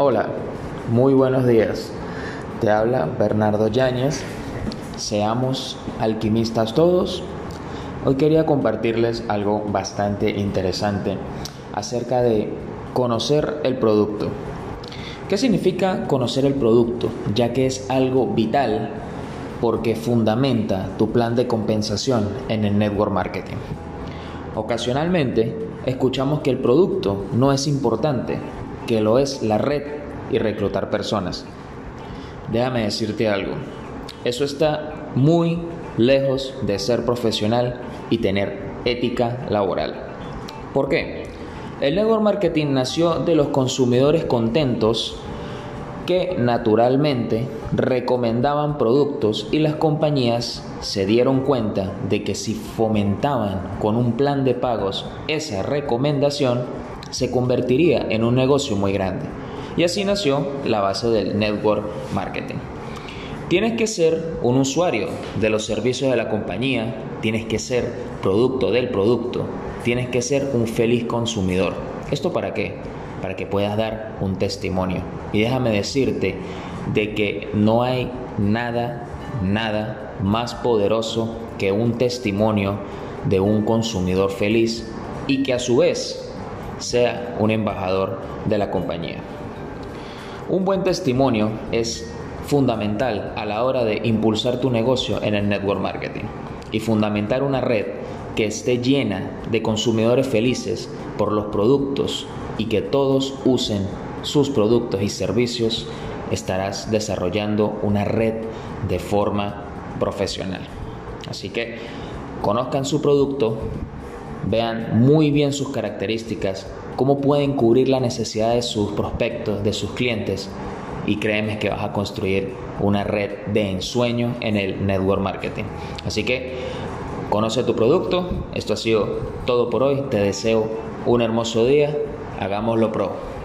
Hola, muy buenos días. Te habla Bernardo Yáñez. Seamos alquimistas todos. Hoy quería compartirles algo bastante interesante acerca de conocer el producto. ¿Qué significa conocer el producto? Ya que es algo vital porque fundamenta tu plan de compensación en el network marketing. Ocasionalmente escuchamos que el producto no es importante, que lo es la red y reclutar personas. Déjame decirte algo, eso está muy lejos de ser profesional y tener ética laboral. ¿Por qué? El network marketing nació de los consumidores contentos que naturalmente recomendaban productos y las compañías se dieron cuenta de que si fomentaban con un plan de pagos esa recomendación, se convertiría en un negocio muy grande. Y así nació la base del network marketing. Tienes que ser un usuario de los servicios de la compañía, tienes que ser producto del producto, tienes que ser un feliz consumidor. ¿Esto para qué? para que puedas dar un testimonio. Y déjame decirte de que no hay nada, nada más poderoso que un testimonio de un consumidor feliz y que a su vez sea un embajador de la compañía. Un buen testimonio es fundamental a la hora de impulsar tu negocio en el network marketing y fundamentar una red que esté llena de consumidores felices por los productos y que todos usen sus productos y servicios, estarás desarrollando una red de forma profesional. Así que conozcan su producto, vean muy bien sus características, cómo pueden cubrir la necesidad de sus prospectos, de sus clientes y créeme que vas a construir una red de ensueño en el network marketing. Así que conoce tu producto. Esto ha sido todo por hoy. Te deseo un hermoso día. Hagámoslo pro.